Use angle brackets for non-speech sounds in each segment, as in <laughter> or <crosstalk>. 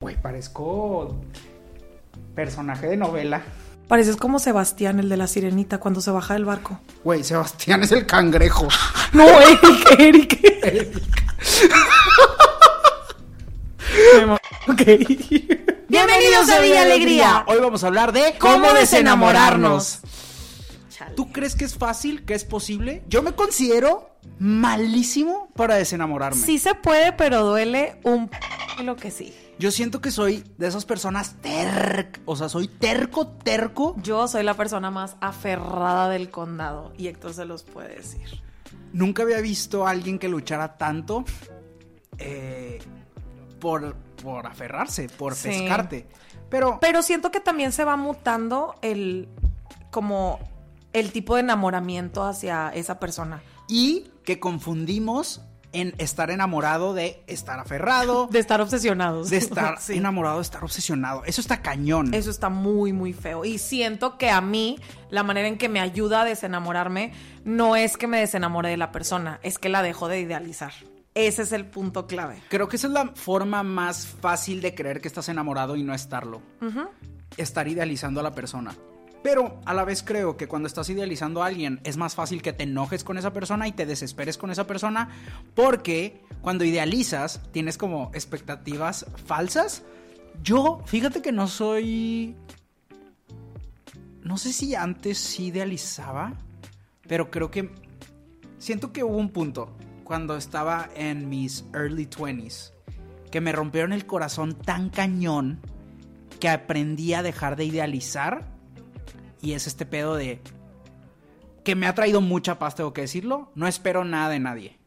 Güey, parezco personaje de novela. Pareces como Sebastián, el de la sirenita, cuando se baja del barco. Güey, Sebastián es el cangrejo. <laughs> No, Eric, Eric. ok. Bienvenidos a Villa Alegría. Hoy vamos a hablar de ¿Cómo desenamorarnos? ¿Tú crees que es fácil? ¿Que es posible? Yo me considero malísimo para desenamorarme. Sí se puede, pero duele un lo que sí. Yo siento que soy de esas personas terco. O sea, soy terco, terco. Yo soy la persona más aferrada del condado y Héctor se los puede decir. Nunca había visto a alguien que luchara tanto eh, por, por aferrarse, por Sí. pescarte. Pero, Pero siento que también se va mutando el como el tipo de enamoramiento hacia esa persona. y que confundimos en estar enamorado de estar aferrado, <laughs> De estar obsesionados. de estar <laughs> Sí. enamorado, de estar obsesionado. Eso está cañón. Eso está muy, muy feo. Y siento que a mí, la manera en que me ayuda a desenamorarme, no es que me desenamore de la persona, es que la dejo de idealizar. Ese es el punto clave. Creo que esa es la forma más fácil de creer que estás enamorado y no estarlo. Estar idealizando a la persona. Pero a la vez creo que cuando estás idealizando a alguien es más fácil que te enojes con esa persona y te desesperes con esa persona porque cuando idealizas tienes como expectativas falsas. Yo, fíjate que no soy... No sé si antes sí idealizaba, pero creo que... Siento que hubo un punto cuando estaba en mis early 20s que me rompieron el corazón tan cañón que aprendí a dejar de idealizar y es este pedo de que me ha traído mucha paz, tengo que decirlo. No espero nada de nadie.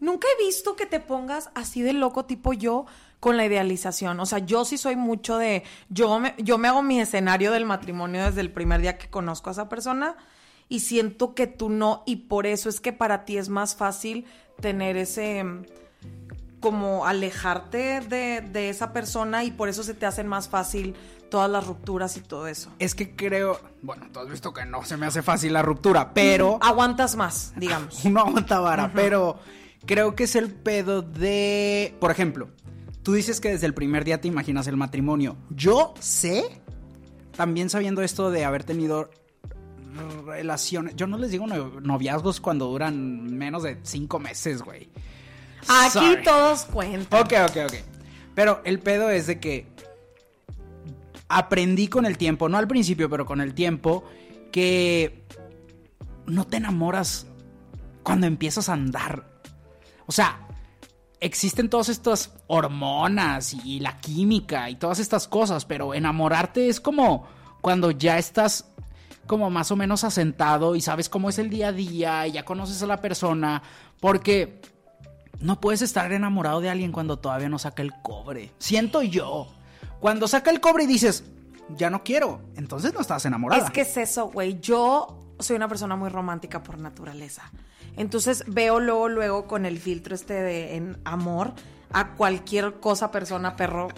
Nunca he visto que te pongas así de loco tipo yo con la idealización. O sea, yo sí soy mucho de... Yo me, yo me hago mi escenario del matrimonio desde el primer día que conozco a esa persona y siento que tú no y por eso es que para ti es más fácil tener ese... como alejarte de, de esa persona y por eso se te hacen más fácil todas las rupturas y todo eso. Es que creo, bueno, tú has visto que no se me hace fácil la ruptura, pero Aguantas más, digamos. <laughs> uno aguanta vara, pero creo que es el pedo de, por ejemplo, tú dices que desde el primer día te imaginas el matrimonio. Yo sé, también sabiendo esto de haber tenido relaciones, yo no les digo no- noviazgos cuando duran menos de cinco meses, güey. Aquí Sorry. todos cuentan. Ok, ok, ok. Pero el pedo es de que aprendí con el tiempo, no al principio, pero con el tiempo, que no te enamoras cuando empiezas a andar. O sea, existen todas estas hormonas y la química y todas estas cosas, pero enamorarte es como cuando ya estás como más o menos asentado y sabes cómo es el día a día y ya conoces a la persona, porque no puedes estar enamorado de alguien cuando todavía no saca el cobre. Siento yo. Cuando saca el cobre y dices, ya no quiero, entonces no estás enamorada. Es que es eso, güey. Yo soy una persona muy romántica por naturaleza. Entonces veo luego, luego con el filtro este de amor a cualquier cosa, persona, perro,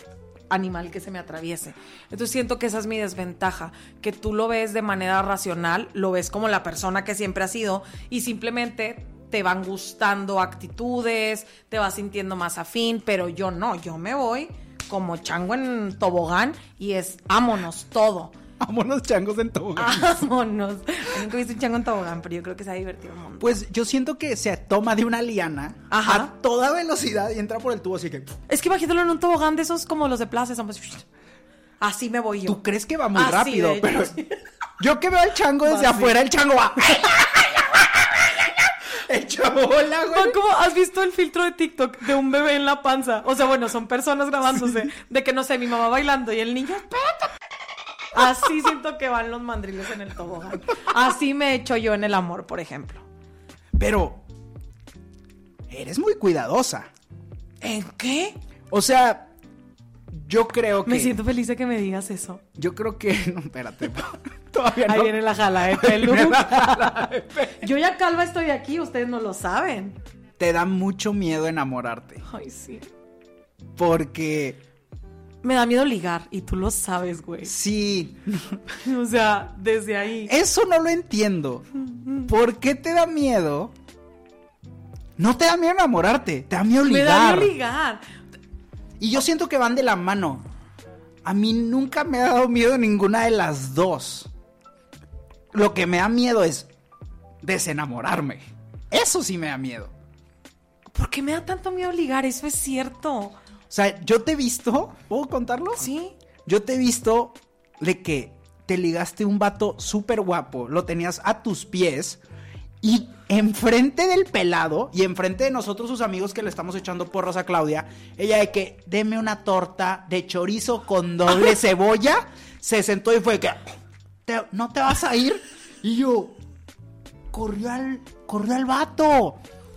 animal que se me atraviese. Entonces siento que esa es mi desventaja, que tú lo ves de manera racional, lo ves como la persona que siempre ha sido y simplemente te van gustando actitudes, te vas sintiendo más afín, pero yo no, yo me voy como chango en tobogán y es ámonos todo. <laughs> Amo los changos en tobogán. Vámonos. Nunca he visto un chango en tobogán, pero yo creo que se ha divertido un montón. Pues yo siento que se toma de una liana Ajá. a toda velocidad y entra por el tubo, así que... Es que imagínatelo en un tobogán de esos como los de plaza. son pues, Así me voy yo. Tú crees que va muy Así rápido, pero yo que veo al chango desde Va así. afuera, el chango va... <laughs> Hecho bola, güey. ¿O ¿Cómo has visto el filtro de TikTok de un bebé en la panza? O sea, bueno, son personas grabándose de que no sé, mi mamá bailando y el niño, espérate. Así siento que van los mandriles en el tobogán. Así me he hecho yo en el amor, por ejemplo. Pero eres muy cuidadosa. ¿En qué? O sea, yo creo que. Me siento feliz de que me digas eso. Yo creo que. <laughs> No, espérate. <laughs> Todavía Ahí no. viene la jala de <laughs> pelo. Viene la jala de pelo. Yo ya calva estoy aquí, ustedes no lo saben. Te da mucho miedo enamorarte. Ay, sí. Porque. Me da miedo ligar y tú lo sabes, güey. Sí. O sea, desde ahí. Eso no lo entiendo. ¿Por qué te da miedo? No te da miedo enamorarte, te da miedo ligar. Me da miedo ligar. Y yo siento que van de la mano. A mí nunca me ha dado miedo ninguna de las dos. Lo que me da miedo es desenamorarme. Eso sí me da miedo. ¿Por qué me da tanto miedo ligar? Eso es cierto. O sea, yo te he visto, ¿puedo contarlo? Sí. Yo te he visto de que te ligaste un vato súper guapo, lo tenías a tus pies y enfrente del pelado y enfrente de nosotros sus amigos que le estamos echando porros a Claudia, ella de que deme una torta de chorizo con doble <laughs> cebolla, se sentó y fue que "¿Te- no te vas a ir y yo corrió al corrió al vato.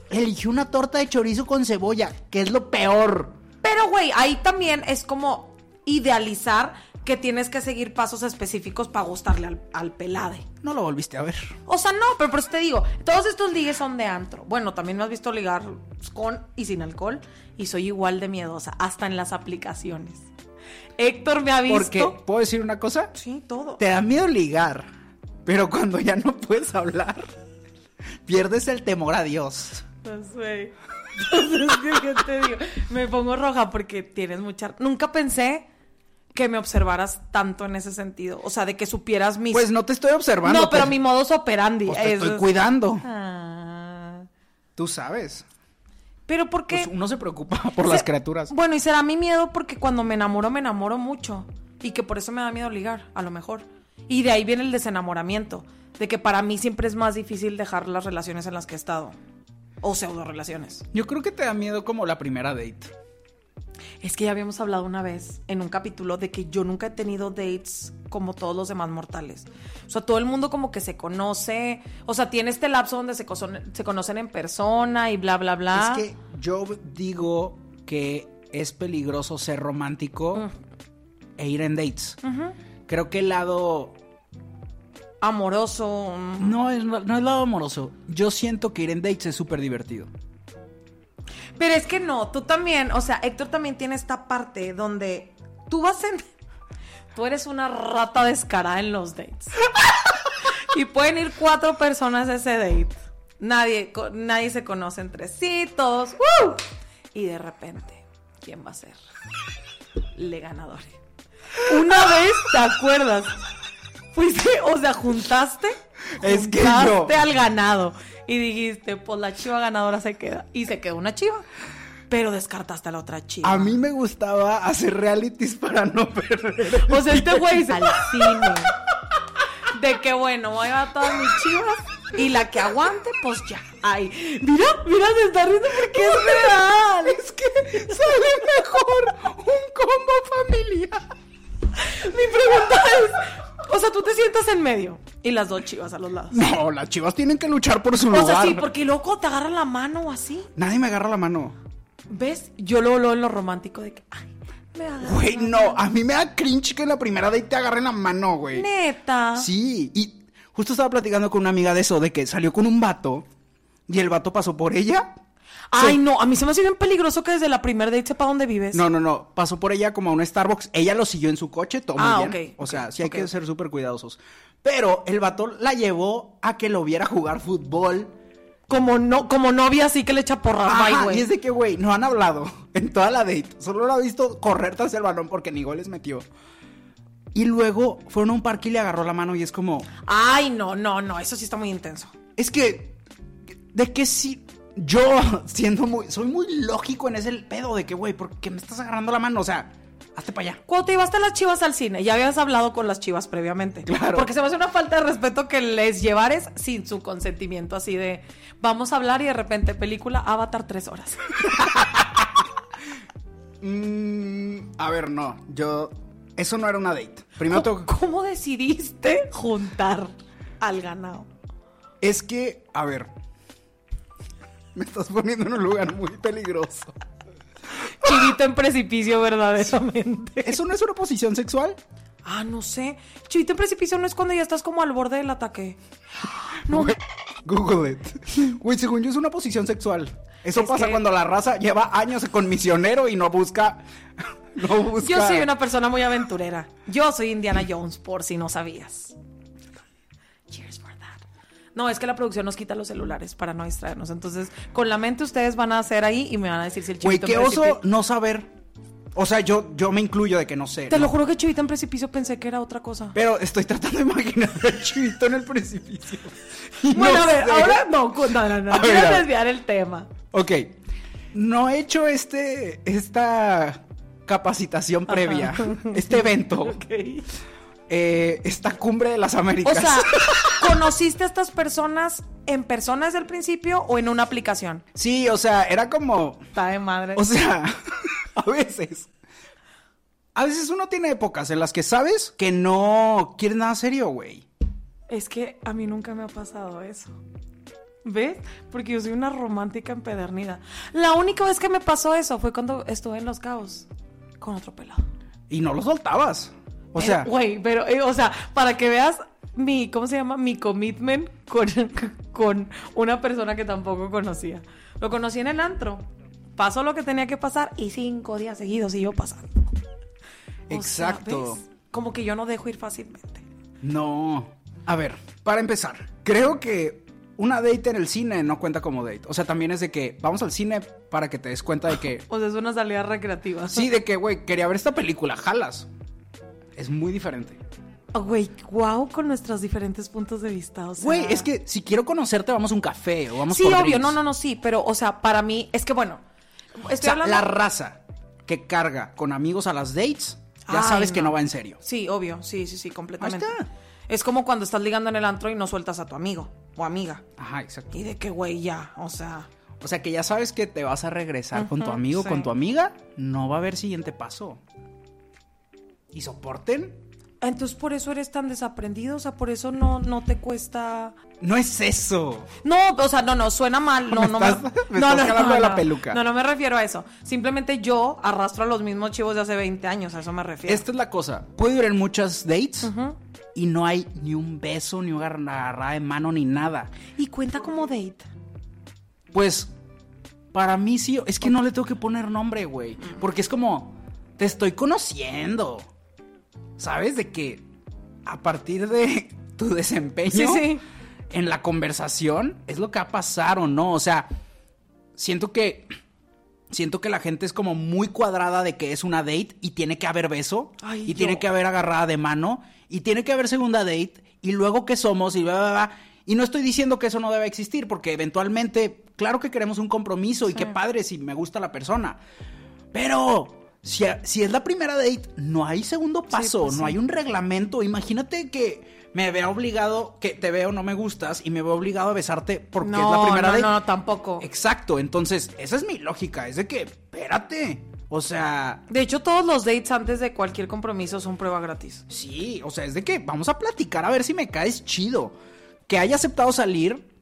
Eligió una torta de chorizo con cebolla, que es lo peor. Pero, güey, ahí también es como idealizar que tienes que seguir pasos específicos para gustarle al, al pelade. No lo volviste a ver. O sea, no, pero por eso te digo, todos estos ligues son de antro. Bueno, también me has visto ligar con y sin alcohol y soy igual de miedosa, hasta en las aplicaciones. Héctor me ha visto. Porque, ¿puedo decir una cosa? Sí, todo. Te da miedo ligar, pero cuando ya no puedes hablar, pierdes el temor a Dios. No sé. <laughs> Entonces, ¿qué, qué te digo? Me pongo roja porque tienes mucha... Nunca pensé que me observaras tanto en ese sentido. O sea, de que supieras mis... Pues no te estoy observando. no, pero pues, mi modus operandi. pues te estoy es- cuidando. Ah. Tú sabes. Pero porque... Pues uno se preocupa <laughs> por las criaturas. Bueno, y será mi miedo porque cuando me enamoro, me enamoro mucho. Y que por eso me da miedo ligar, a lo mejor. Y de ahí viene el desenamoramiento. De que para mí siempre es más difícil dejar las relaciones en las que he estado. O pseudo relaciones. Yo creo que te da miedo como la primera date. Es que ya habíamos hablado una vez en un capítulo de que yo nunca he tenido dates como todos los demás mortales. O sea, todo el mundo como que se conoce. O sea, tiene este lapso donde se, conocen en persona y bla, bla, bla. Es que yo digo que es peligroso ser romántico e ir en dates. Creo que el lado Amoroso. mm. No es, no es lado amoroso. Yo siento que ir en dates es súper divertido. Pero es que no, tú también, o sea, Héctor también tiene esta parte donde tú vas en... Tú eres una rata descarada en los dates. y pueden ir cuatro personas a ese date. Nadie, nadie se conoce entre sí, todos. ¡uh! Y de repente, ¿quién va a ser? Le ganador. Una vez, ¿te acuerdas? Fuiste, o sea, juntaste. Es que juntaste yo- al ganado. Y dijiste, pues la chiva ganadora se queda. Y se quedó una chiva. Pero descartaste a la otra chiva. A mí me gustaba hacer realities para no perder. O sea, este güey se al cine. De que bueno, voy a llevar todas mis chivas. Y la que aguante, pues ya. Ay, mira, mira, se está riendo porque es <laughs> real. Es que sale mejor un combo familiar. Mi pregunta es: O sea, tú te sientas en medio y las dos chivas a los lados. No, las chivas tienen que luchar por su O lugar. sea, sí, porque loco te agarran la mano o así. Nadie me agarra la mano. ¿Ves? Yo lo lo en lo romántico de que, ay, me agarran. Güey, no, mano. a mí me da cringe que en la primera date te agarren la mano, güey. Neta. Sí, y justo estaba platicando con una amiga de eso, de que salió con un vato y el vato pasó por ella. Ay, Sí. no, a mí se me hace bien peligroso que desde la primera date sepa dónde vives. No, no, no, pasó por ella como a un Starbucks. Ella lo siguió en su coche, todo muy Ah, bien. ok, O sea, sí hay que ser súper cuidadosos. Pero el vato la llevó a que lo viera jugar fútbol. Como no, como novia así que le echa porras, güey. y es de que, güey, no han hablado <laughs> en toda la date. Solo lo ha visto correr tras el balón porque ni goles metió. Y luego fueron a un parque y le agarró la mano y es como, Ay, no, no, no, eso sí está muy intenso. es que, ¿de qué sí? Yo, <laughs> siendo muy, soy muy lógico en ese pedo de que, güey, ¿por qué me estás agarrando la mano? O sea, hazte para allá. Cuando te llevaste a las chivas al cine, ya habías hablado con las chivas previamente. Claro. Porque se me hace una falta de respeto que les llevares sin su consentimiento, así de vamos a hablar y de repente película Avatar tres horas. <laughs> Mm, a ver, no, yo, eso no era una date. Primero tengo que- ¿Cómo decidiste juntar al ganado? Es que, a ver, <laughs> me estás poniendo en un lugar muy peligroso. Chivito en precipicio, verdaderamente. ¿Eso no es una posición sexual? Ah, no sé. Chivito en precipicio no es cuando ya estás como al borde del ataque. <gasps> No. Google it. Güey, según yo es una posición sexual. Eso Es pasa que- cuando la raza lleva años con misionero y no busca. <laughs> No busca. Yo soy una persona muy aventurera. Yo soy Indiana Jones, por si no sabías. No, es que la producción nos quita los celulares para no distraernos. Entonces, con la mente ustedes van a hacer ahí y me van a decir si el Güey, chivito qué en oso no saber. O sea, yo, yo me incluyo de que no sé. Te ¿no? lo juro que chivito en precipicio pensé que era otra cosa. Pero estoy tratando de imaginar <laughs> al chivito en el precipicio. Bueno, no a ver, sé. ahora no, no, no, no. A Quiero a desviar el tema. Ok. No he hecho este. esta capacitación previa. Este evento. <laughs> Ok. Eh, esta cumbre de las Américas. O sea, <laughs> ¿conociste a estas personas en persona desde el principio o en una aplicación? sí, o sea, era como. Está de madre. O sea, <laughs> a veces. A veces uno tiene épocas en las que sabes que no quieres nada serio, güey. Es que a mí nunca me ha pasado eso. ¿Ves? Porque yo soy una romántica empedernida. La única vez que me pasó eso fue cuando estuve en Los Cabos con otro pelado. Y no lo soltabas. O sea, Güey, pero, eh, o sea, para que veas mi, ¿cómo se llama? Mi commitment con, <laughs> con una persona que tampoco conocía. Lo conocí en el antro. Pasó lo que tenía que pasar y cinco días seguidos siguió pasando. O sea, Exacto. ¿ves? Como que yo no dejo ir fácilmente. no. A ver, para empezar, creo que una date en el cine no cuenta como date. O sea, también es de que vamos al cine para que te des cuenta de que. <laughs> O sea, es una salida recreativa. Sí, de que, güey, quería ver esta película, jalas. Es muy diferente. Oh, Güey, wow, con nuestros diferentes puntos de vista. O sea... Güey, es que si quiero conocerte, vamos a un café o vamos Sí, por obvio, drinks. no, no, no, sí, pero, o sea, para mí, es que bueno, O estoy sea, hablando... la raza que carga con amigos a las dates, ya Ay, sabes que no. va en serio. Sí, obvio, sí, sí, sí, completamente. Ahí está. Es como cuando estás ligando en el antro y no sueltas a tu amigo o amiga. Ajá, exacto. Y de que, güey, ya, o sea... O sea, que ya sabes que te vas a regresar con tu amigo, sí. con tu amiga, no va a haber siguiente paso. ¿Y soporten? Entonces, por eso eres tan desaprendido, o sea, por eso no, no te cuesta... No es eso. No, o sea, no, no, suena mal. No, Me no estás- me <laughs> estás de la peluca. No, no me refiero a eso. Simplemente yo arrastro a los mismos chivos de hace 20 años, a eso me refiero. Esta es la cosa. Puedo ir en muchas dates y no hay ni un beso, ni una agarrada de mano, ni nada. Y cuenta como date. Pues, para mí sí. Es que no le tengo que poner nombre, güey. Porque es como, te estoy conociendo. ¿Sabes? De que a partir de <laughs> tu desempeño Sí, sí. en la conversación es lo que va a pasar o no. O sea, siento que. Siento que la gente es como muy cuadrada de que es una date y tiene que haber beso Ay, y yo- tiene que haber agarrada de mano y tiene que haber segunda date y luego qué somos y bla, bla, bla. Y no estoy diciendo que eso no debe existir porque eventualmente, claro que queremos un compromiso y qué padre si me gusta la persona. Pero si, si es la primera date, no hay segundo paso, pues no sí. hay un reglamento. Imagínate que me vea obligado, que te veo, no me gustas y me veo obligado a besarte porque es la No, primera no, date. no, tampoco. Exacto, entonces esa es mi lógica, es de que, espérate, o sea, De hecho, todos los dates antes de cualquier compromiso son prueba gratis. sí, o sea, es de que vamos a platicar a ver si me caes chido. Que haya aceptado salir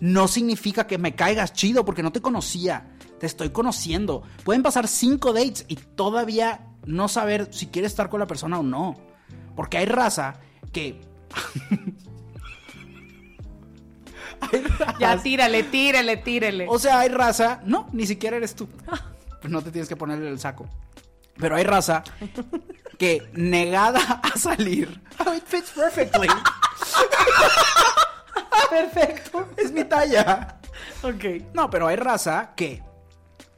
no significa que me caigas chido porque no te conocía, te estoy conociendo. Pueden pasar cinco dates y todavía no saber si quieres estar con la persona o no. Porque hay raza que... <laughs> hay raza- Ya, tírale, tírale, tírale. O sea, hay raza. No, ni siquiera eres tú. Pues no te tienes que ponerle el saco. Pero hay raza que negada a salir. <laughs> Oh, it fits perfectly. <laughs> Perfecto. Es mi talla. ok. No, pero hay raza que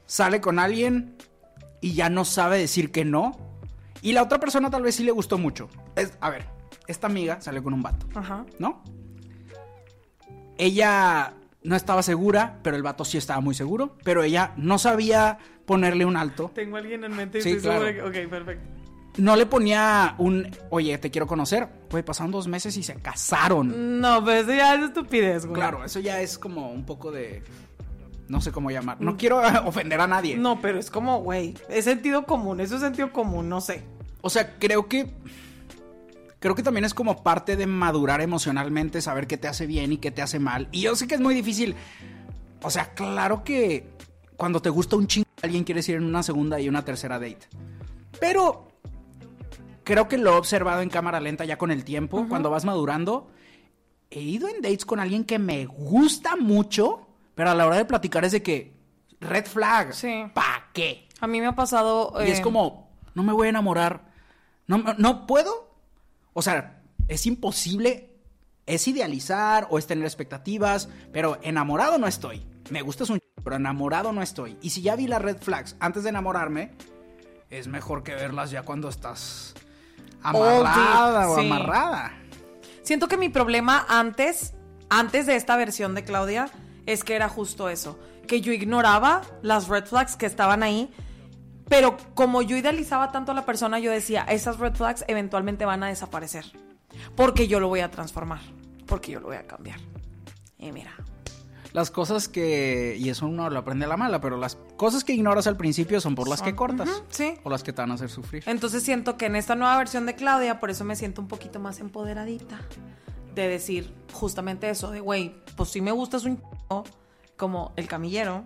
sale con alguien y ya no sabe decir que no. Y la otra persona tal vez sí le gustó mucho. Es, a ver, esta amiga salió con un vato. Ajá. ¿no? Ella no estaba segura, pero el vato sí estaba muy seguro, pero ella no sabía ponerle un alto. Tengo a alguien en mente y Sí, estoy claro. segura que... Ok, perfecto. No le ponía un, oye, te quiero conocer. Pues pasaron dos meses y se casaron. No, pero eso ya es estupidez, güey. Claro, eso ya es como un poco de... No sé cómo llamar. No quiero <laughs> ofender a nadie. No, pero es como, güey, es sentido común, eso es sentido común, no sé. O sea, creo que. Creo que también es como parte de madurar emocionalmente, saber qué te hace bien y qué te hace mal. Y yo sé que es muy difícil. O sea, claro que cuando te gusta un chingo alguien quieres ir en una segunda y una tercera date. Pero creo que lo he observado en cámara lenta ya con el tiempo, cuando vas madurando. He ido en dates con alguien que me gusta mucho, pero a la hora de platicar es de que red flag. Sí. ¿Pa qué? A mí me ha pasado. Y es eh, como, no me voy a enamorar. No, no puedo. O sea, es imposible. Es idealizar o es tener expectativas, pero enamorado no estoy. Me gustas un ch- pero enamorado no estoy. Y si ya vi las red flags antes de enamorarme, es mejor que verlas ya cuando estás amarrada o amarrada. Siento que mi problema antes, antes de esta versión de Claudia, es que era justo eso. Que yo ignoraba las red flags que estaban ahí. Pero como yo idealizaba tanto a la persona, yo decía, esas red flags eventualmente van a desaparecer. Porque yo lo voy a transformar. Porque yo lo voy a cambiar. Y mira. Las cosas que, y eso uno lo aprende a la mala, pero las cosas que ignoras al principio son por las que cortas. Sí. O las que te van a hacer sufrir. Entonces siento que en esta nueva versión de Claudia, por eso me siento un poquito más empoderadita. De decir justamente eso, de güey, pues sí me gustas un ch- como el camillero.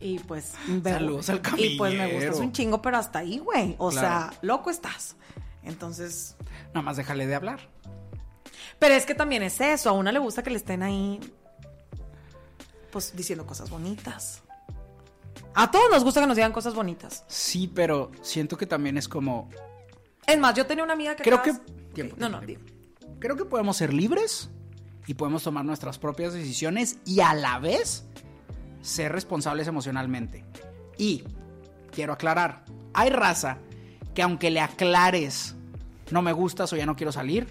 Y pues. Saludos al Y pues me camillero. gustas un chingo, pero hasta ahí, güey. O Claro. sea, loco estás. Entonces. Nada más déjale de hablar. Pero es que también es eso. A una le gusta que le estén ahí. Pues diciendo cosas bonitas. A todos nos gusta que nos digan cosas bonitas. Sí, pero siento que también es como, Es más, yo tenía una amiga que. Creo acabas- que- tiempo, Ok, No, no, tiempo, creo que podemos ser libres y podemos tomar nuestras propias decisiones y a la vez ser responsables emocionalmente. Y quiero aclarar, hay raza que aunque le aclares no me gustas o ya no quiero salir,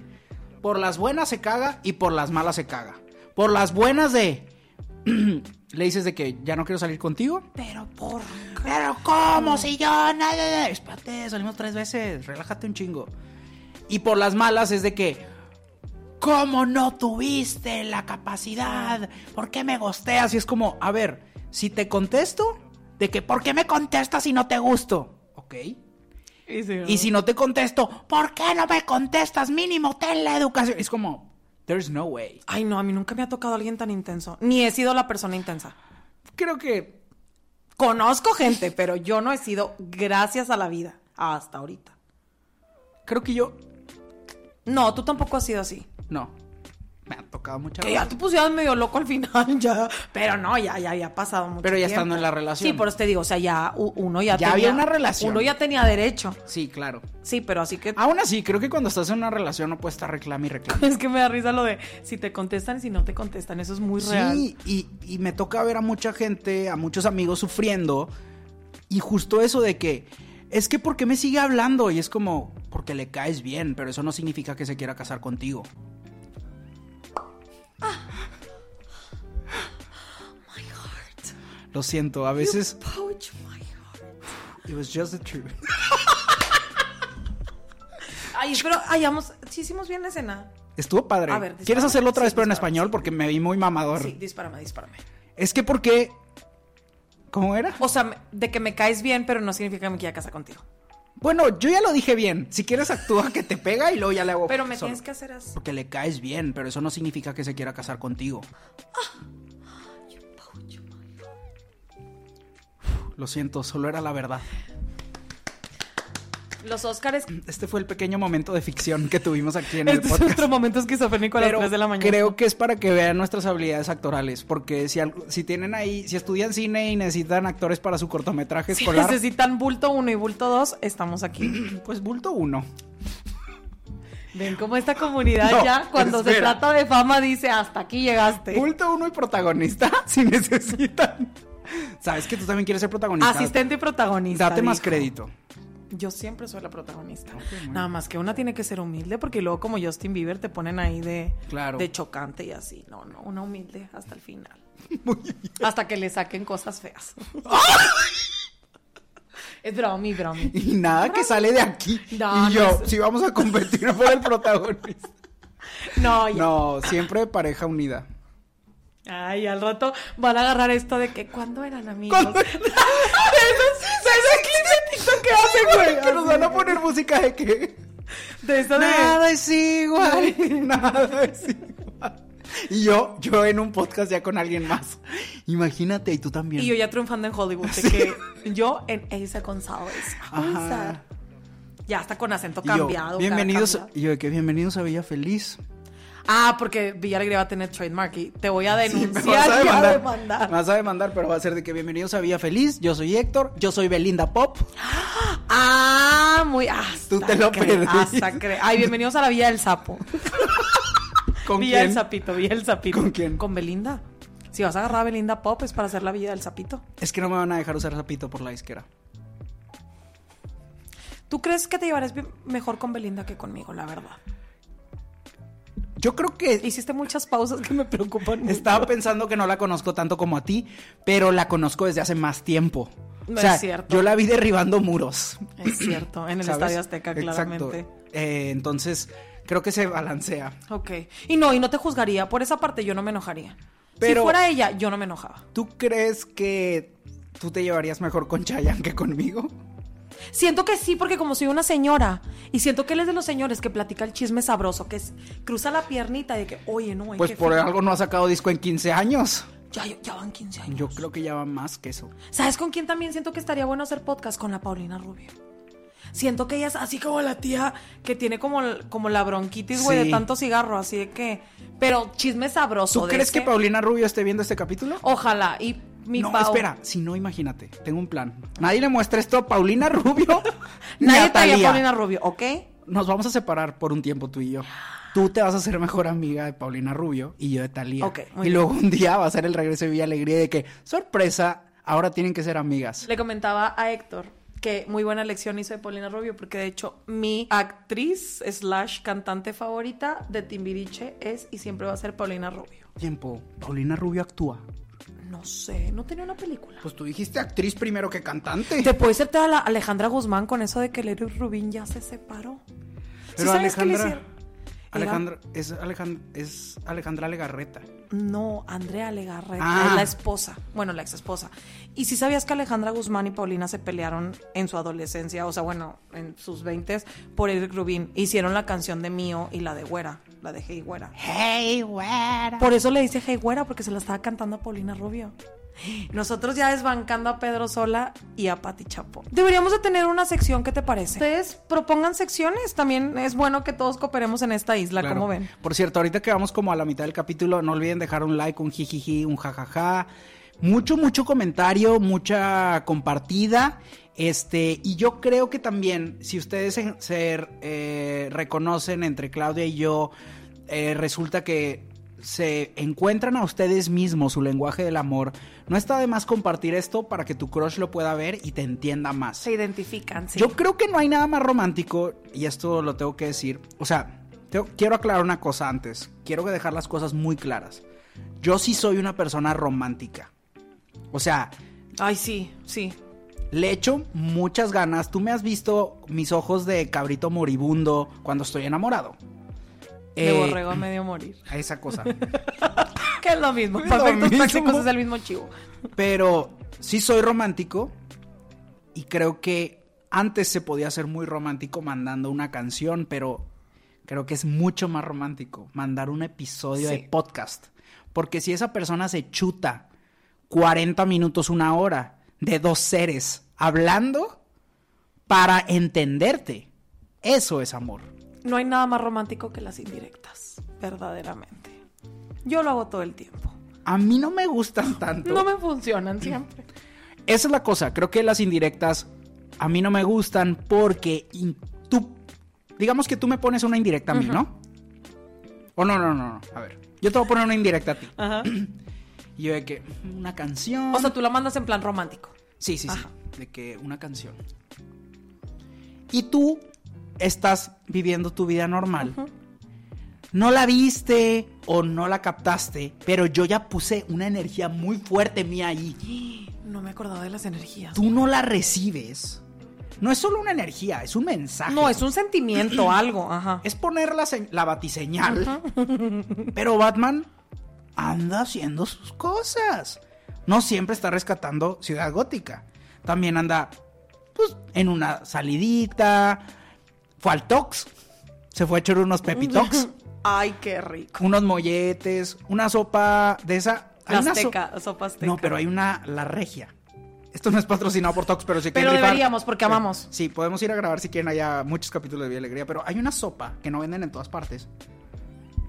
por las buenas se caga y por las malas se caga. Por las buenas de <clears throat> le dices de que ya no quiero salir contigo, Pero por. pero ¿cómo? Si yo nada. Espérate, salimos tres veces. Relájate un chingo. Y por las malas es de que. ¿Cómo no tuviste la capacidad? ¿Por qué me gosteas? Y es como, a ver, si te contesto, de que ¿por qué me contestas si no te gusto? Ok. Y si no te contesto, ¿por qué no me contestas? Mínimo, ten la educación. Es como, there's no way. Ay, no, a mí nunca me ha tocado alguien tan intenso. Ni he sido la persona intensa. Creo que Conozco gente, pero yo no he sido gracias a la vida hasta ahorita. creo que yo No, tú tampoco has sido así. no. Me ha tocado muchas Que ya te pusieras medio loco al final, <laughs> ya. Pero no, ya, ya, ya ha pasado mucho Pero ya tiempo. estando en la relación. Sí, por eso te digo, o sea, ya uno ya Ya había una relación. Uno ya tenía derecho. Sí, claro. Sí, pero así que... Aún así, creo que cuando estás en una relación no puedes estar reclame y reclame. <laughs> Es que me da risa lo de si te contestan y si no te contestan. Eso es muy real. Sí, y, y me toca ver a mucha gente, a muchos amigos sufriendo. Y justo eso de que, es que ¿por qué me sigue hablando? Y es como, porque le caes bien, pero eso no significa que se quiera casar contigo. Lo siento, a veces Pouch my heart. it was just the truth. <laughs> Ay, pero hayamos... Sí hicimos bien la escena. Estuvo padre. A ver, ¿Quieres hacerlo otra vez Sí, pero en español? Porque me vi muy mamador. Sí, dispárame, dispárame. Es que porque... ¿Cómo era? O sea, de que me caes bien, pero no significa que me quiera casar contigo. Bueno, yo ya lo dije bien. Si quieres actúa que te pega y luego ya le hago. Pero me solo. tienes que hacer así. Porque le caes bien, pero eso no significa que se quiera casar contigo. Lo siento, solo era la verdad. Los Óscares... Este fue el pequeño momento de ficción que tuvimos aquí en el Este es podcast. nuestro momento esquizofrénico a las Pero 3 de la mañana. creo que es para que vean nuestras habilidades actorales. Porque si, si tienen ahí, si estudian cine y necesitan actores para su cortometraje Si escolar, necesitan bulto 1 y bulto 2, estamos aquí. <clears throat> pues bulto uno. Ven cómo esta comunidad No, ya, cuando se trata de fama, dice hasta aquí llegaste. Bulto uno y protagonista, <laughs> si necesitan. <laughs> Sabes que tú también quieres ser protagonista. Asistente y protagonista. Date más crédito. Yo siempre soy la protagonista. Nada más que una tiene que ser humilde, porque luego, como Justin Bieber, te ponen ahí de, Claro. de chocante y así. No, no, una humilde hasta el final. <laughs> Hasta que le saquen cosas feas. <laughs> es bromi, bromi. Y nada que sale de aquí. No, y yo, no es- si vamos a competir por el protagonista. No, ya. No, siempre pareja unida. Ay, al rato van a agarrar esto de que cuando eran amigos. ¿Cuándo <laughs> ¿Sabes ese clip de TikTok que hacen, güey? que nos van a poner música de que De eso de. nada es igual, <laughs> nada es igual. y yo, yo en un podcast ya con alguien más. Imagínate, y tú también. Y yo ya triunfando en Hollywood, de que yo en Eisa González. Ya está con acento Y yo, cambiado. bienvenidos, cambiado. yo de que bienvenidos a Villa Feliz. Ah, porque Villa Alegría va a tener trademark y te voy a Sí, me denunciar. vas a demandar. Me vas a demandar, pero va a ser de que bienvenidos a Villa Feliz. Yo soy Héctor, yo soy Belinda Pop. Ah, muy. Hasta Tú te lo. Hasta cre- Ay, bienvenidos a la Villa del Sapo. <laughs> ¿Con Villa quién? del Sapito, Villa del Sapito. ¿Con quién? Con Belinda. Si vas a agarrar a Belinda Pop es para hacer la Villa del Sapito. Es que no me van a dejar usar zapito por la disquera. ¿Tú crees que te llevarás mejor con Belinda que conmigo, la verdad? Yo creo que Hiciste muchas pausas que me preocupan. mucho. Estaba pensando que no la conozco tanto como a ti, pero la conozco desde hace más tiempo. No o sea, es cierto. yo la vi derribando muros. Es cierto, en el ¿sabes? Estadio Azteca, Exacto. claramente. Eh, entonces, creo que se balancea. Ok. Y no, y no te juzgaría. Por esa parte yo no me enojaría. Pero- si fuera ella, yo no me enojaba. ¿Tú crees que tú te llevarías mejor con Chayanne que conmigo? Siento que sí, porque como soy una señora, y siento que él es de los señores que platica el chisme sabroso, que es, cruza la piernita de que, oye, no, hay Pues que por algo no ha sacado disco en 15 años. Ya, ya van 15 años. Yo creo que ya va más que eso. ¿Sabes con quién también siento que estaría bueno hacer podcast? Con la Paulina Rubio. Siento que ella es así como la tía que tiene como, como la bronquitis, güey, Sí. de tanto cigarro, así de que... Pero chisme sabroso. ¿Tú de crees ese. que Paulina Rubio esté viendo este capítulo? Ojalá. Y mi no, Pau- espera, si no, imagínate, tengo un plan. Nadie le muestra esto a Paulina Rubio. <laughs> ni Nadie a traía a. Paulina Rubio, ¿ok? Nos vamos a separar por un tiempo tú y yo. Tú te vas a hacer mejor amiga de Paulina Rubio y yo de Talía. Ok, muy y bien. luego un día va a ser el regreso de Villa Alegría de que, sorpresa, ahora tienen que ser amigas. Le comentaba a Héctor que muy buena lección hizo de Paulina Rubio, porque de hecho mi actriz slash cantante favorita de Timbiriche es y siempre va a ser Paulina Rubio. Tiempo, Paulina Rubio actúa. No sé, no tenía una película. Pues tú dijiste actriz primero que cantante. Te puede ser toda la Alejandra Guzmán con eso de que Lery Rubín ya se separó. Pero ¿Sí sabes qué le Alejandra? Era- es, Alejandra, es Alejandra Legarreta. No, Andrea Legarreta, Ah. es la esposa, bueno, la ex esposa. Y si sabías que Alejandra Guzmán y Paulina se pelearon en su adolescencia, o sea, bueno, en sus veintes, por Eric Rubin. Hicieron la canción de Mío y la de Güera, la de Hey Güera. Hey, güera. Por eso le dice Hey Güera, porque se la estaba cantando a Paulina Rubio. Nosotros ya desbancando a Pedro Sola y a Pati Chapo. Deberíamos de tener una sección, ¿qué te parece? Ustedes propongan secciones, también es bueno que todos cooperemos en esta isla, Claro. ¿cómo ven? Por cierto, ahorita que vamos como a la mitad del capítulo, no olviden dejar un like, un jijiji, un jajaja. Mucho, mucho comentario, mucha compartida. Este, y yo creo que también, si ustedes se, se, eh, reconocen entre Claudia y yo, eh, resulta que se encuentran a ustedes mismos su lenguaje del amor, no está de más compartir esto para que tu crush lo pueda ver y te entienda más. Se identifican, sí. Yo creo que no hay nada más romántico, y esto lo tengo que decir. O sea, tengo- quiero aclarar una cosa antes. Quiero dejar las cosas muy claras. Yo sí soy una persona romántica. O sea, Ay, sí, sí. le echo muchas ganas. Tú me has visto mis ojos de cabrito moribundo cuando estoy enamorado. De Eh, borrego a medio morir. a esa cosa. <laughs> Que es lo mismo. <laughs> Es Para lo mismo. es el mismo chivo. Pero sí soy romántico y creo que antes se podía ser muy romántico mandando una canción, pero creo que es mucho más romántico mandar un episodio Sí. de podcast. Porque si esa persona se chuta 40 minutos, una hora de dos seres hablando para entenderte, eso es amor. No hay nada más romántico que las indirectas, verdaderamente. Yo lo hago todo el tiempo. A mí no me gustan tanto. No me funcionan siempre. <clears throat> Esa es la cosa. Creo que las indirectas a mí no me gustan porque tú, digamos que tú me pones una indirecta a mí, ¿no? O no, no, no, no. A ver, yo te voy a poner una indirecta a ti. Ajá. <clears throat> Y yo de que una canción. O sea, tú la mandas en plan romántico. sí, sí, sí. De que una canción. Y tú estás viviendo tu vida normal. No la viste o no la captaste, pero yo ya puse una energía muy fuerte mía ahí. No me acordaba de las energías. tú no la recibes, no es solo una energía, es un mensaje. No, es un sentimiento, <clears throat> algo. Ajá. Es poner la, la batiseñal. <laughs> Pero Batman anda haciendo sus cosas. No siempre está rescatando Ciudad Gótica. También anda, pues, en una salidita. Fue al Tox. Se fue a echar unos pepitox. <laughs> Ay, qué rico. unos molletes, una sopa de esa. La so- azteca, sopa azteca. No, pero hay una, la regia. Esto no es patrocinado por Tox, pero si Pero quieren rifar- deberíamos, porque amamos. Sí, podemos ir a grabar si quieren allá muchos capítulos de Vía Alegría, pero hay una sopa que no venden en todas partes.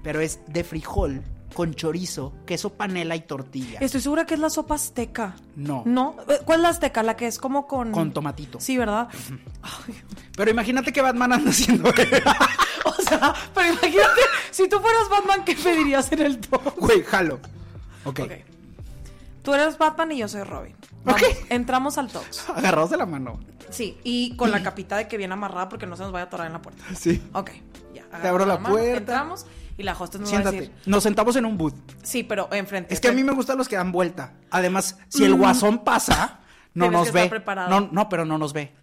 Pero es de frijol con chorizo, queso panela y tortilla. Estoy segura que es la sopa azteca. No. ¿No? Eh, ¿Cuál es la azteca? La que es como con... Con tomatito. Sí, ¿verdad? Pero imagínate que Batman anda haciendo. <laughs> Sea, <laughs> pero imagínate, si tú fueras Batman, ¿qué pedirías en el top? Güey, jalo. Ok. Tú eres Batman y yo soy Robin. Vamos, Ok. entramos al Tox. Agarrados de la mano. Sí, y con la capita de que viene amarrada porque no se nos vaya a atorar en la puerta. Sí. Ok, ya. Te abro la mano, puerta. Entramos y la hostess nos va a Siéntate. decir... Nos sentamos en un booth. Sí, pero enfrente. Es que a mí me gustan los que dan vuelta. Además, si el guasón pasa, no nos que ve. No, no, pero no nos ve.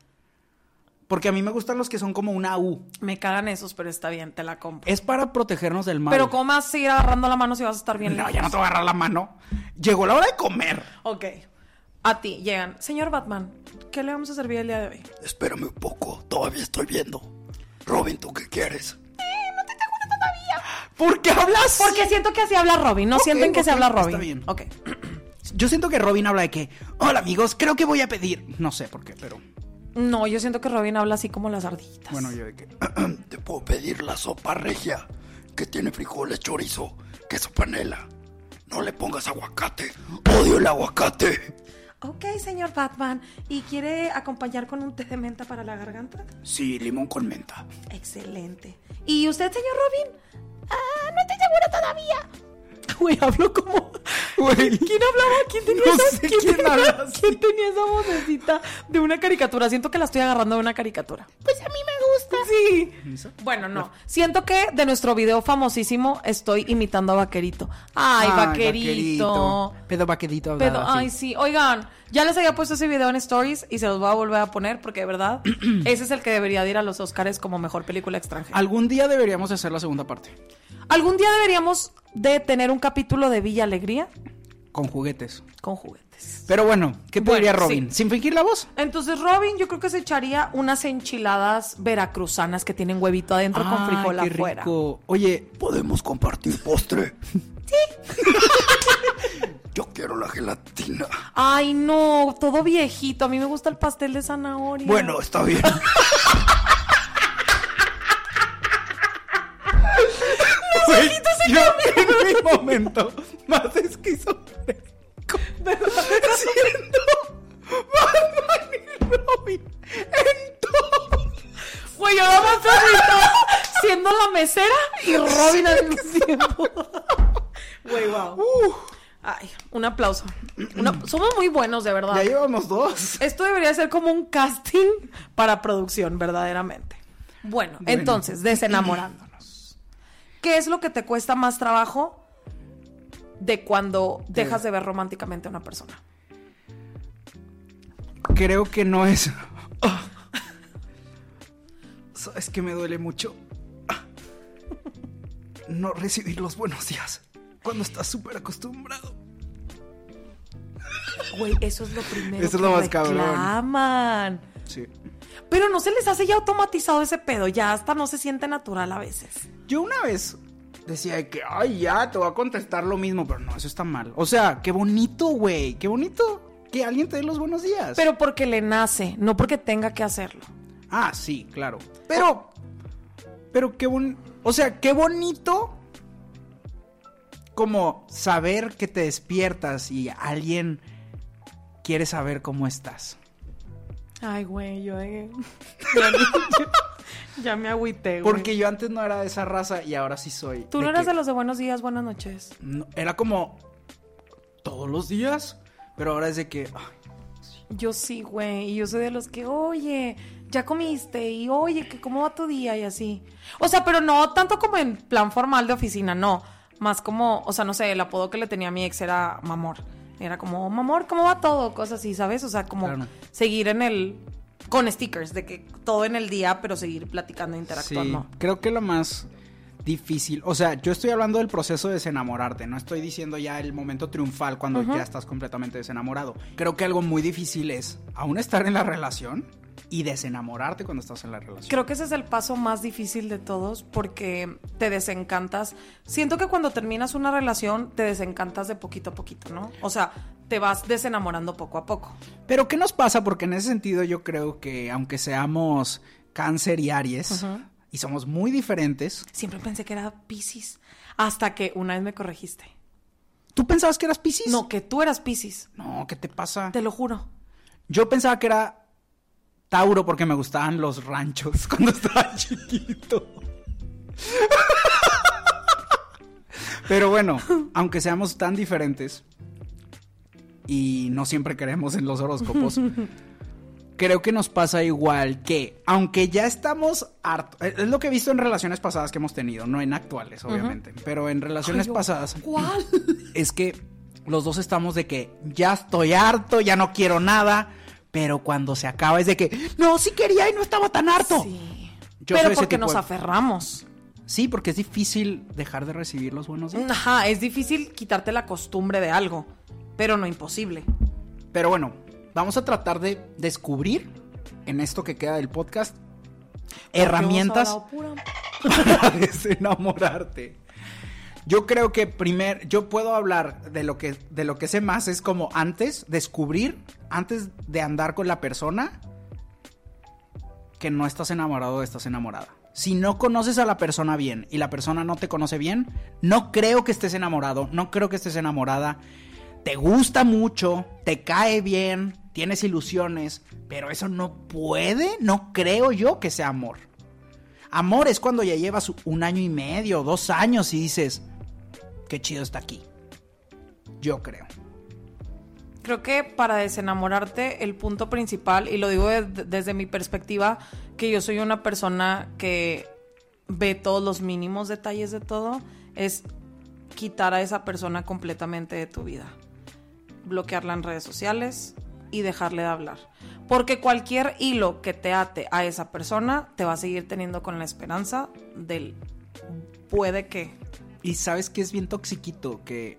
Porque a mí me gustan los que son como una U. Me cagan esos, pero está bien, te la compro. Es para protegernos del mal. Pero ¿cómo vas a seguir agarrando la mano si vas a estar bien No, lejos? ya no te voy a agarrar la mano. Llegó la hora de comer. Ok. A ti llegan. Señor Batman, ¿qué le vamos a servir el día de hoy? Espérame un poco, todavía estoy viendo. Robin, ¿tú qué quieres? ¿Por qué hablas? Porque siento que así habla Robin. ¿No Ok, sienten que se habla está Robin? bien. Ok. Yo siento que Robin habla de que, hola amigos, creo que voy a pedir. No sé por qué, pero No, yo siento que Robin habla así como las ardillitas. bueno, yo de que. <clears throat> Te puedo pedir la sopa regia, que tiene frijoles, chorizo, queso panela. No le pongas aguacate, odio el aguacate. Ok, señor Batman. ¿Y quiere acompañar con un té de menta para la garganta? Sí, limón con menta. Excelente. ¿Y usted, señor Robin? Ah, no estoy segura todavía. <laughs> Güey, hablo como. <laughs> Güey. ¿Quién hablaba? ¿Quién tenía, No esa, sé ¿quién quién tenía- habla quién tenía esa vocecita de una caricatura? Siento que la estoy agarrando de una caricatura. Pues a mí me gusta. Sí. Bueno, no. Siento que de nuestro video famosísimo estoy imitando a Vaquerito. Ay, Vaquerito. Pedo vaquerito. Hablaba ay, sí. Oigan, ya les había puesto ese video en Stories y se los voy a volver a poner porque de verdad, <clears throat> ese es el que debería de ir a los Oscars como mejor película extranjera. Algún día deberíamos hacer la segunda parte. Algún día deberíamos de tener un capítulo de Villa Alegría Con juguetes. con juguetes. Pero bueno, ¿qué Bueno, pediría Robin? sí. ¿Sin fingir la voz? Entonces Robin yo creo que se echaría unas enchiladas veracruzanas que tienen huevito adentro con frijol qué afuera. rico. Oye, ¿Podemos compartir postre? Sí. <laughs> Yo quiero la gelatina. Ay, no, todo viejito. A mí me gusta el pastel de zanahoria. Bueno, está bien. <laughs> Güey, yo en mi momento más esquizofrénico siendo Batman y Robin en todo. Güey, yo vamos ahorita siendo la mesera y Robin al mismo tiempo. <laughs> Güey, wow. Ay, un aplauso. Una- somos muy buenos, de verdad. Ya llevamos dos. Esto debería ser como un casting para producción, verdaderamente. Bueno, entonces, desenamorándonos. ¿Qué es lo que te cuesta más trabajo de cuando dejas de ver románticamente a una persona? Creo que no es. <laughs> Ah. Sabes que me duele mucho no recibir los buenos días cuando estás súper acostumbrado. Güey, eso es lo primero Eso es que lo más cabrón. reclaman. Sí. Pero no se les hace ya automatizado ese pedo, ya hasta no se siente natural a veces. Yo una vez decía de que, ay, ya, te voy a contestar lo mismo, pero no, eso está mal. O sea, qué bonito, güey, qué bonito que alguien te dé los buenos días. Pero porque le nace, no porque tenga que hacerlo. Ah, sí, claro. Pero, pero qué bon... O sea, qué bonito como saber que te despiertas y alguien quiere saber cómo estás. Ay, güey, yo eh, <laughs> ya, me- ya me agüité, güey. Porque yo antes no era de esa raza y ahora sí soy. Tú no eras que- de los de buenos días, buenas noches. no, era como todos los días, pero ahora es de que... ay, Yo sí, güey. Y yo soy de los que, oye, ya comiste. Y oye, que cómo va tu día y así. O sea, pero no tanto como en plan formal de oficina, no. Más como, o sea, no sé, el apodo que le tenía a mi ex era Mamor. Era como, Mamor, ¿cómo va todo? Cosas así, ¿sabes? O sea, como Claro. seguir en el. con stickers, de que todo en el día, pero seguir platicando, interactuando. Sí, creo que lo más difícil, o sea, yo estoy hablando del proceso de desenamorarte, no estoy diciendo ya el momento triunfal cuando ya estás completamente desenamorado. Creo que algo muy difícil es, aún estar en la relación, y desenamorarte cuando estás en la relación. Creo que ese es el paso más difícil de todos porque te desencantas. Siento que cuando terminas una relación te desencantas de poquito a poquito, ¿no? O sea, te vas desenamorando poco a poco. Pero ¿qué nos pasa? Porque en ese sentido yo creo que aunque seamos cáncer y aries y somos muy diferentes, Siempre pensé que era Pisces hasta que una vez me corregiste. ¿tú pensabas que eras Piscis? No, que tú eras Pisces. No, ¿qué te pasa? Te lo juro. Yo pensaba que era Tauro porque me gustaban los ranchos <laughs> cuando estaba chiquito. <laughs> Pero bueno, aunque seamos tan diferentes y no siempre creemos en los horóscopos, <laughs> creo que nos pasa igual que, aunque ya estamos hartos, es lo que he visto en relaciones pasadas que hemos tenido, no en actuales, obviamente, pero en relaciones Ay, pasadas, ¿Cuál? es que los dos estamos de que ya estoy harto, ya no quiero nada, pero cuando se acaba es de que no, sí quería y no estaba tan harto. Sí. Yo Pero porque nos de- aferramos. Sí, porque es difícil dejar de recibir los buenos días. Ajá, es difícil quitarte la costumbre de algo, pero no imposible. Pero bueno, vamos a tratar de descubrir en esto que queda del podcast herramientas Porque <laughs> para desenamorarte. Yo creo que primer, yo puedo hablar de lo que de lo que sé más es como antes descubrir antes de andar con la persona que no estás enamorado o estás enamorada. Si no conoces a la persona bien y la persona no te conoce bien, no creo que estés enamorado, no creo que estés enamorada. Te gusta mucho, te cae bien, tienes ilusiones, pero eso no puede, no creo yo que sea amor. Amor es cuando ya llevas un año y medio, dos años y dices, qué chido está aquí. Yo creo. Creo que para desenamorarte, el punto principal, y lo digo de- desde mi perspectiva, que yo soy una persona que ve todos los mínimos detalles de todo, es quitar a esa persona completamente de tu vida. Bloquearla en redes sociales y dejarle de hablar. Porque cualquier hilo que te ate a esa persona te va a seguir teniendo con la esperanza del puede que. Y sabes que es bien toxiquito, que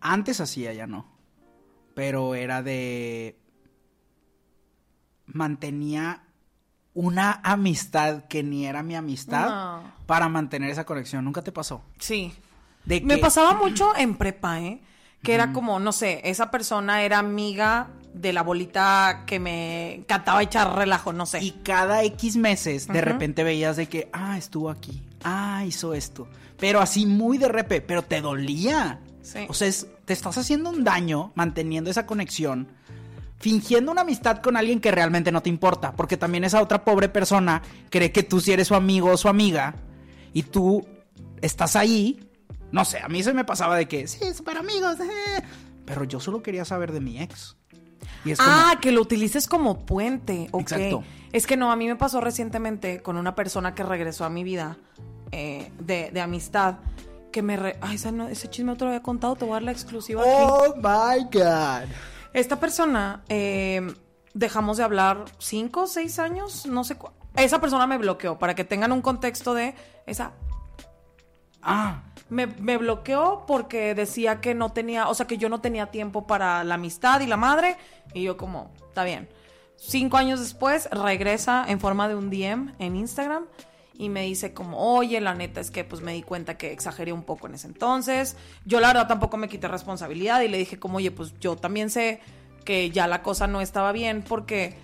antes hacía, ya no. Pero era de... Mantenía una amistad que ni era mi amistad No. para mantener esa conexión. ¿Nunca te pasó? Sí. De Me que- pasaba mucho en prepa, ¿eh? Que era como, no sé, esa persona era amiga de la bolita que me encantaba echar relajo, no sé. Y cada X meses de repente veías de que, ah, estuvo aquí, ah, hizo esto. Pero así muy de repente, pero te dolía. Sí. O sea, es- te estás haciendo un daño manteniendo esa conexión, fingiendo una amistad con alguien que realmente no te importa. Porque también esa otra pobre persona cree que tú sí eres su amigo o su amiga y tú estás ahí. No sé, a mí se me pasaba de que, sí, súper amigos, eh", <laughs> pero yo solo quería saber de mi ex. Y es como, Ah, que lo utilices como puente. ok. Exacto. Es que no, a mí me pasó recientemente con una persona que regresó a mi vida eh, de, de amistad. Que me... re- Ay, esa no- ese chisme no te lo había contado, te voy a dar la exclusiva aquí. oh my god. Esta persona, eh, dejamos de hablar cinco seis años, no sé cu- Esa persona me bloqueó, para que tengan un contexto de esa... Ah, Me, me bloqueó porque decía que no tenía, o sea, que yo no tenía tiempo para la amistad y la madre. Y yo como, está bien. Cinco años después regresa en forma de un DM en Instagram y me dice como, oye, la neta es que pues me di cuenta que exageré un poco en ese entonces. Yo la verdad tampoco me quité responsabilidad y le dije como, oye, pues yo también sé que ya la cosa no estaba bien porque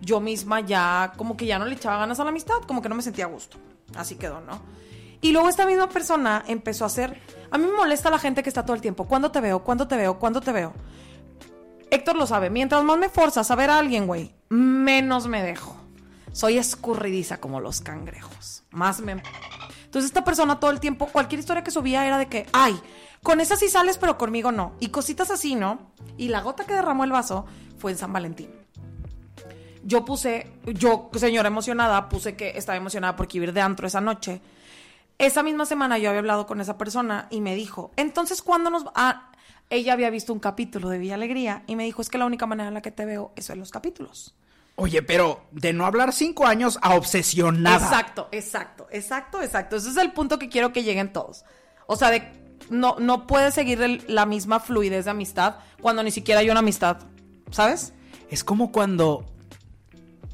yo misma ya como que ya no le echaba ganas a la amistad, como que no me sentía a gusto. Así quedó, ¿no? Y luego esta misma persona empezó a hacer, a mí me molesta la gente que está todo el tiempo, ¿cuándo te veo? ¿Cuándo te veo? ¿Cuándo te veo? Héctor lo sabe, mientras más me forzas a ver a alguien, güey, menos me dejo. Soy escurridiza como los cangrejos. Más me... Entonces esta persona todo el tiempo, cualquier historia que subía era de que, ay, con esa sí sales, pero conmigo no. Y cositas así, ¿no? Y la gota que derramó el vaso fue en San Valentín. Yo puse, yo, señora emocionada, puse que estaba emocionada porque iba a ir de antro esa noche. Esa misma semana yo había hablado con esa persona y me dijo, entonces, ¿cuándo nos...? va-?" Ah, ella había visto un capítulo de Villa Alegría y me dijo, es que la única manera en la que te veo es en los capítulos. Oye, pero de no hablar cinco años a obsesionada. Exacto, exacto, exacto, exacto. Ese es el punto que quiero que lleguen todos. O sea, de no, no puedes seguir el- la misma fluidez de amistad cuando ni siquiera hay una amistad, ¿sabes? Es como cuando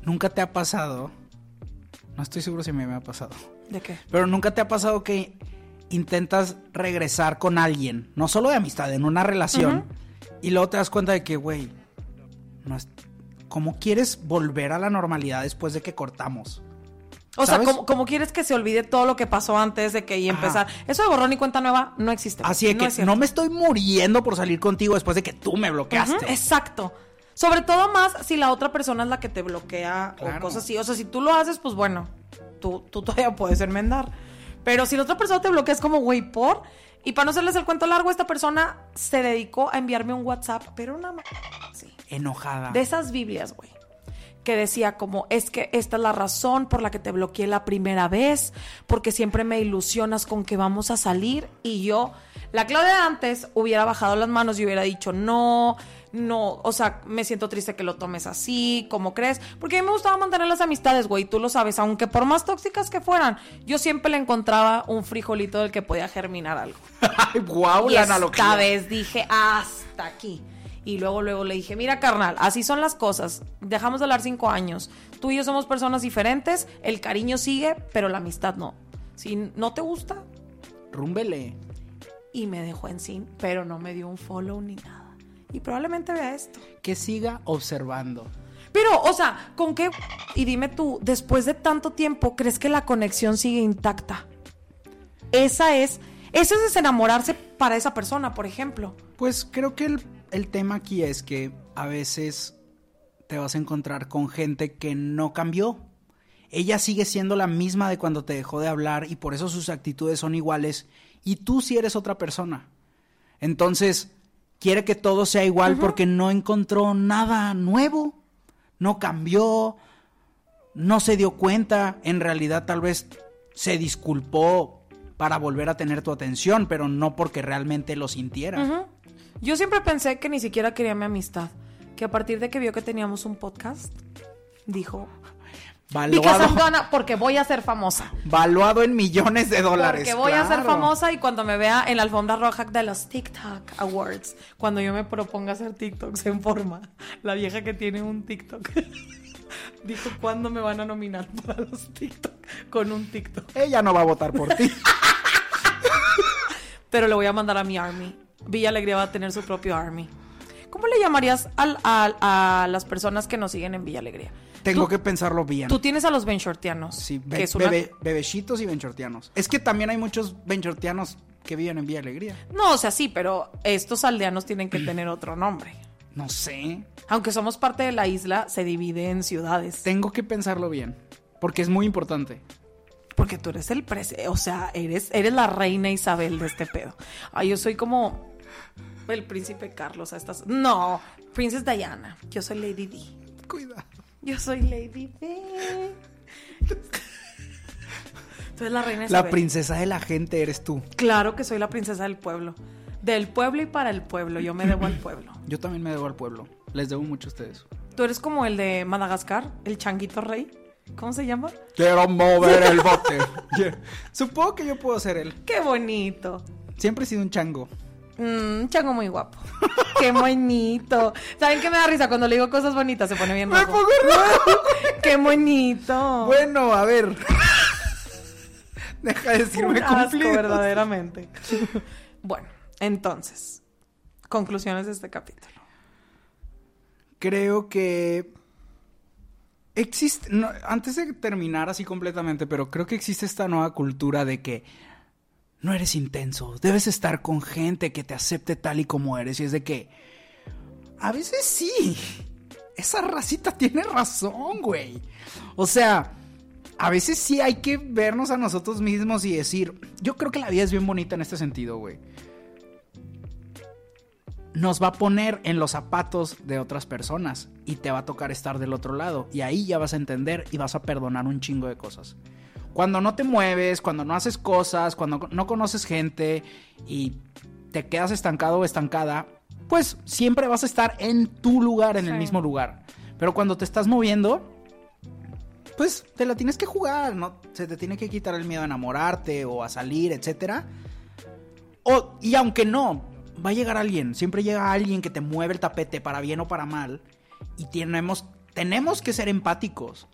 ¿Nunca te ha pasado? No estoy seguro si me, me ha pasado. ¿De qué? Pero nunca te ha pasado que intentas regresar con alguien, no solo de amistad, en una relación, y luego te das cuenta de que, güey, no es- ¿cómo quieres volver a la normalidad después de que cortamos? O sea, como, como quieres que se olvide todo lo que pasó antes de que y Ajá. empezar. Eso de borrón y cuenta nueva no existe. Así No que es no me estoy muriendo por salir contigo después de que tú me bloqueaste. Exacto. Sobre todo más si la otra persona es la que te bloquea Claro. o cosas así. O sea, si tú lo haces, pues bueno, tú, tú todavía puedes enmendar. Pero si la otra persona te bloquea, es como, güey, por. Y para no hacerles el cuento largo, esta persona se dedicó a enviarme un WhatsApp, pero una. ma- Sí. Enojada. De esas Biblias, güey. Que decía como, es que esta es la razón por la que te bloqueé la primera vez, porque siempre me ilusionas con que vamos a salir. Y yo, la Claudia de antes, hubiera bajado las manos y hubiera dicho, no, no, o sea, me siento triste que lo tomes así, ¿cómo crees? Porque a mí me gustaba mantener las amistades, güey, tú lo sabes, aunque por más tóxicas que fueran, yo siempre le encontraba un frijolito del que podía germinar algo. <laughs> Guau, Y la esta analogía. vez dije, hasta aquí. Y luego, luego le dije, mira, carnal, así son las cosas. Dejamos de hablar cinco años. Tú y yo somos personas diferentes. El cariño sigue, pero la amistad no. Si no te gusta, Rúmbele. y me dejó en sin, pero no me dio un follow ni nada. Y probablemente vea esto. Que siga observando. Pero, o sea, ¿con qué? Y dime tú, después de tanto tiempo, ¿crees que la conexión sigue intacta? Esa es, eso es desenamorarse para esa persona, por ejemplo. Pues creo que el, el tema aquí es que a veces te vas a encontrar con gente que no cambió. Ella sigue siendo la misma de cuando te dejó de hablar y por eso sus actitudes son iguales y tú sí eres otra persona. Entonces, quiere que todo sea igual porque no encontró nada nuevo, no cambió, no se dio cuenta, en realidad tal vez se disculpó para volver a tener tu atención, pero no porque realmente lo sintiera. Yo siempre pensé que ni siquiera quería mi amistad. Que a partir de que vio que teníamos un podcast, dijo, Valuado, gonna- porque voy a ser famosa. valuado en millones de dólares. Porque voy a ser famosa y cuando me vea en la alfombra roja de los TikTok Awards, cuando yo me proponga hacer TikToks en forma, la vieja que tiene un TikTok <laughs> dijo, ¿cuándo me van a nominar para los TikTok? Con un TikTok. Ella no va a votar por ti. <laughs> Pero le voy a mandar a mi army. Villa Alegría va a tener su propio army. ¿Cómo le llamarías al- al- a las personas que nos siguen en Villa Alegría? Tengo Tú- que pensarlo bien. Tú tienes a los benshortianos. Sí, be- que es una- bebe- bebecitos y benchortianos. Es que también hay muchos benchortianos que viven en Villa Alegría. No, o sea, sí, pero estos aldeanos tienen que tener otro nombre. No sé. Aunque somos parte de la isla, se divide en ciudades. Tengo que pensarlo bien. Porque es muy importante. Porque tú eres el prese, o sea, eres, eres la reina Isabel de este pedo. Ay, yo soy como el príncipe Carlos a estas. No, Princess Diana. Yo soy Lady D. Cuidado. Yo soy Lady D. Eres la reina La Isabel. princesa de la gente eres tú. Claro que soy la princesa del pueblo. Del pueblo y para el pueblo. Yo me debo al pueblo. Yo también me debo al pueblo. Les debo mucho a ustedes. Tú eres como el de Madagascar, el changuito rey. ¿Cómo se llama? Quiero mover el bote. <laughs> Yeah. Supongo que yo puedo ser él. Qué bonito. Siempre he sido un chango. Mm, un chango muy guapo. Qué bonito. ¿Saben qué me da risa? Cuando le digo cosas bonitas se pone bien rojo. pongo rojo. <laughs> Qué bonito. Bueno, a ver. Deja de decirme asco, cumplidos. verdaderamente. <laughs> bueno, entonces, conclusiones de este capítulo. Creo que existe, no, antes de terminar así completamente, pero creo que existe esta nueva cultura de que no eres intenso, debes estar con gente que te acepte tal y como eres. Y es de que a veces sí, esa racita tiene razón, güey. O sea, a veces sí hay que vernos a nosotros mismos y decir, yo creo que la vida es bien bonita en este sentido, güey nos va a poner en los zapatos de otras personas y te va a tocar estar del otro lado y ahí ya vas a entender y vas a perdonar un chingo de cosas. Cuando no te mueves, cuando no haces cosas, cuando no conoces gente y te quedas estancado o estancada, pues siempre vas a estar en tu lugar, en el mismo lugar. Pero cuando te estás moviendo, pues te la tienes que jugar, ¿no? Se te tiene que quitar el miedo a enamorarte o a salir, etcétera. O, y aunque no, va a llegar alguien, siempre llega alguien que te mueve el tapete para bien o para mal. Y tenemos tenemos que ser empáticos.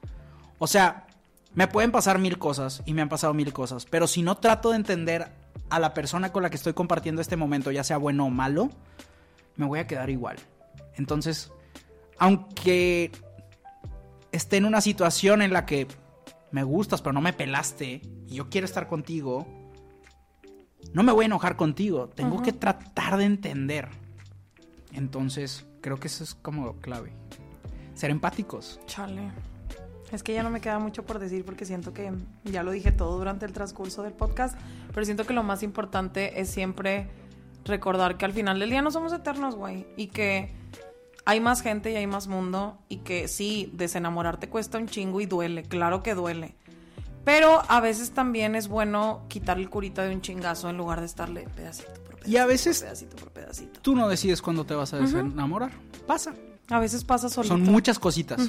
O sea, me pueden pasar mil cosas y me han pasado mil cosas, pero si no trato de entender a la persona con la que estoy compartiendo este momento, ya sea bueno o malo, me voy a quedar igual. Entonces, aunque esté en una situación en la que me gustas, pero no me pelaste, y yo quiero estar contigo, no me voy a enojar contigo. Tengo que tratar de entender. Entonces, creo que eso es como clave. Ser empáticos. Chale. Es que ya no me queda mucho por decir porque siento que ya lo dije todo durante el transcurso del podcast, pero siento que lo más importante es siempre recordar que al final del día no somos eternos, güey, y que hay más gente y hay más mundo y que sí, desenamorarte cuesta un chingo y duele, claro que duele. Pero a veces también es bueno quitar el curita de un chingazo en lugar de estarle pedacito por pedacito. Y a veces- por pedacito por pedacito. Tú no decides cuándo te vas a desenamorar. Pasa. A veces pasa solito. Son muchas cositas.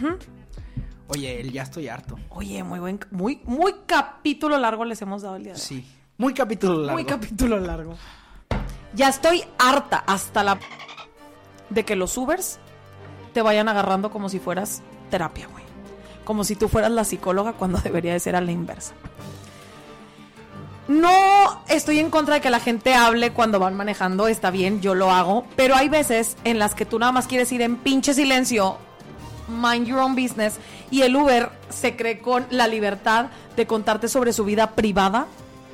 Oye, el ya estoy harto. Oye, muy buen, muy, muy capítulo largo les hemos dado el día de hoy. Sí. Muy capítulo largo. Muy capítulo largo. Ya estoy harta hasta la de que los Ubers te vayan agarrando como si fueras terapia, güey. Como si tú fueras la psicóloga cuando <laughs> debería de ser a la inversa. No estoy en contra de que la gente hable cuando van manejando, está bien, yo lo hago, pero hay veces en las que tú nada más quieres ir en pinche silencio, mind your own business, y el Uber se cree con la libertad de contarte sobre su vida privada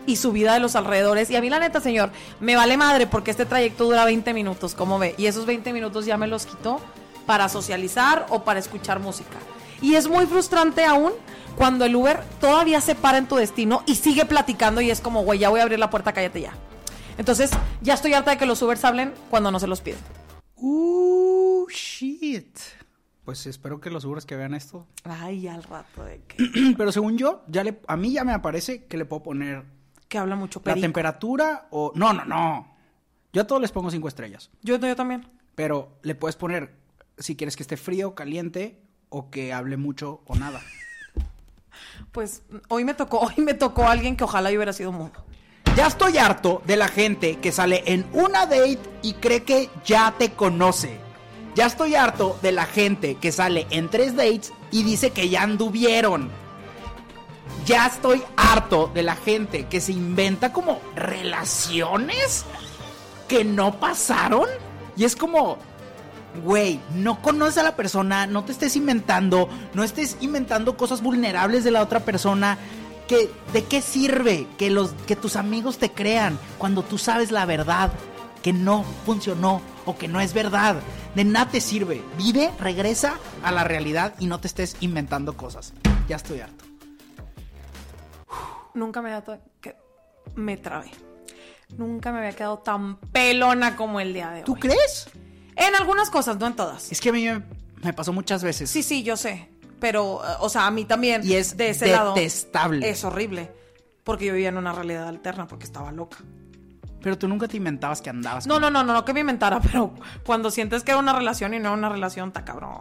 y su vida de los alrededores. Y a mí la neta, señor, me vale madre porque este trayecto dura 20 minutos, como ve, y esos 20 minutos ya me los quitó para socializar o para escuchar música. Y es muy frustrante aún cuando el Uber todavía se para en tu destino y sigue platicando y es como, güey, ya voy a abrir la puerta, cállate ya. Entonces, ya estoy harta de que los Ubers hablen cuando no se los piden. Uh, shit. Pues espero que los seguros que vean esto. Ay, al rato de que, <clears throat> Pero según yo, ya le, a mí ya me aparece que le puedo poner que habla mucho la perico. temperatura o... No, no, no. Yo a todos les pongo cinco estrellas. Yo, yo también. Pero le puedes poner si quieres que esté frío, caliente o que hable mucho o nada. <laughs> Pues hoy me tocó, hoy me tocó alguien que ojalá yo hubiera sido mudo. Ya estoy harto de la gente que sale en una date y cree que ya te conoce. Ya estoy harto de la gente que sale en tres dates y dice que ya anduvieron. Ya estoy harto de la gente que se inventa como relaciones que no pasaron. Y es como, güey, no conoces a la persona, no te estés inventando, no estés inventando cosas vulnerables de la otra persona. Que, ¿De qué sirve que, los, que tus amigos te crean cuando tú sabes la verdad? Que no funcionó o que no es verdad. De nada te sirve. Vive, regresa a la realidad y no te estés inventando cosas. Ya estoy harto. Nunca me había to- que me trabé. Nunca me había quedado tan pelona como el día de ¿Tú hoy. crees? En algunas cosas, no en todas. Es que a mí me, me pasó muchas veces. Sí, sí, yo sé. Pero, eh, o sea, a mí también. Y es de ese lado. detestable. Es horrible. Porque yo vivía en una realidad alterna porque estaba loca. Pero tú nunca te inventabas que andabas. No, con- no, no, no, no que me inventara, <laughs> pero cuando sientes que era una relación y no era una relación, está cabrón.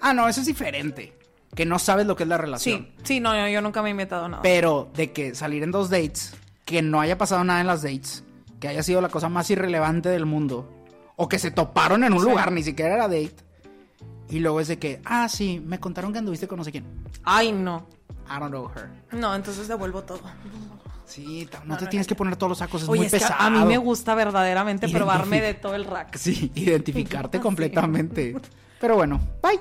Ah, no, eso es diferente. Que no sabes lo que es la relación. Sí, sí, no, yo, yo nunca me he inventado nada. Pero de que salir en dos dates, que no haya pasado nada en las dates, que haya sido la cosa más irrelevante del mundo, o que se toparon en un Sí. lugar, ni siquiera era date, y luego es de que, ah, sí, me contaron que anduviste con no sé quién. Ay, no. I don't know her. No, entonces devuelvo todo. Sí, no te tienes que poner todos los sacos, es Oye, muy es que pesado. a mí me gusta verdaderamente Identific- probarme de todo el rack. Sí, <laughs> identificarte completamente. Pero bueno, bye.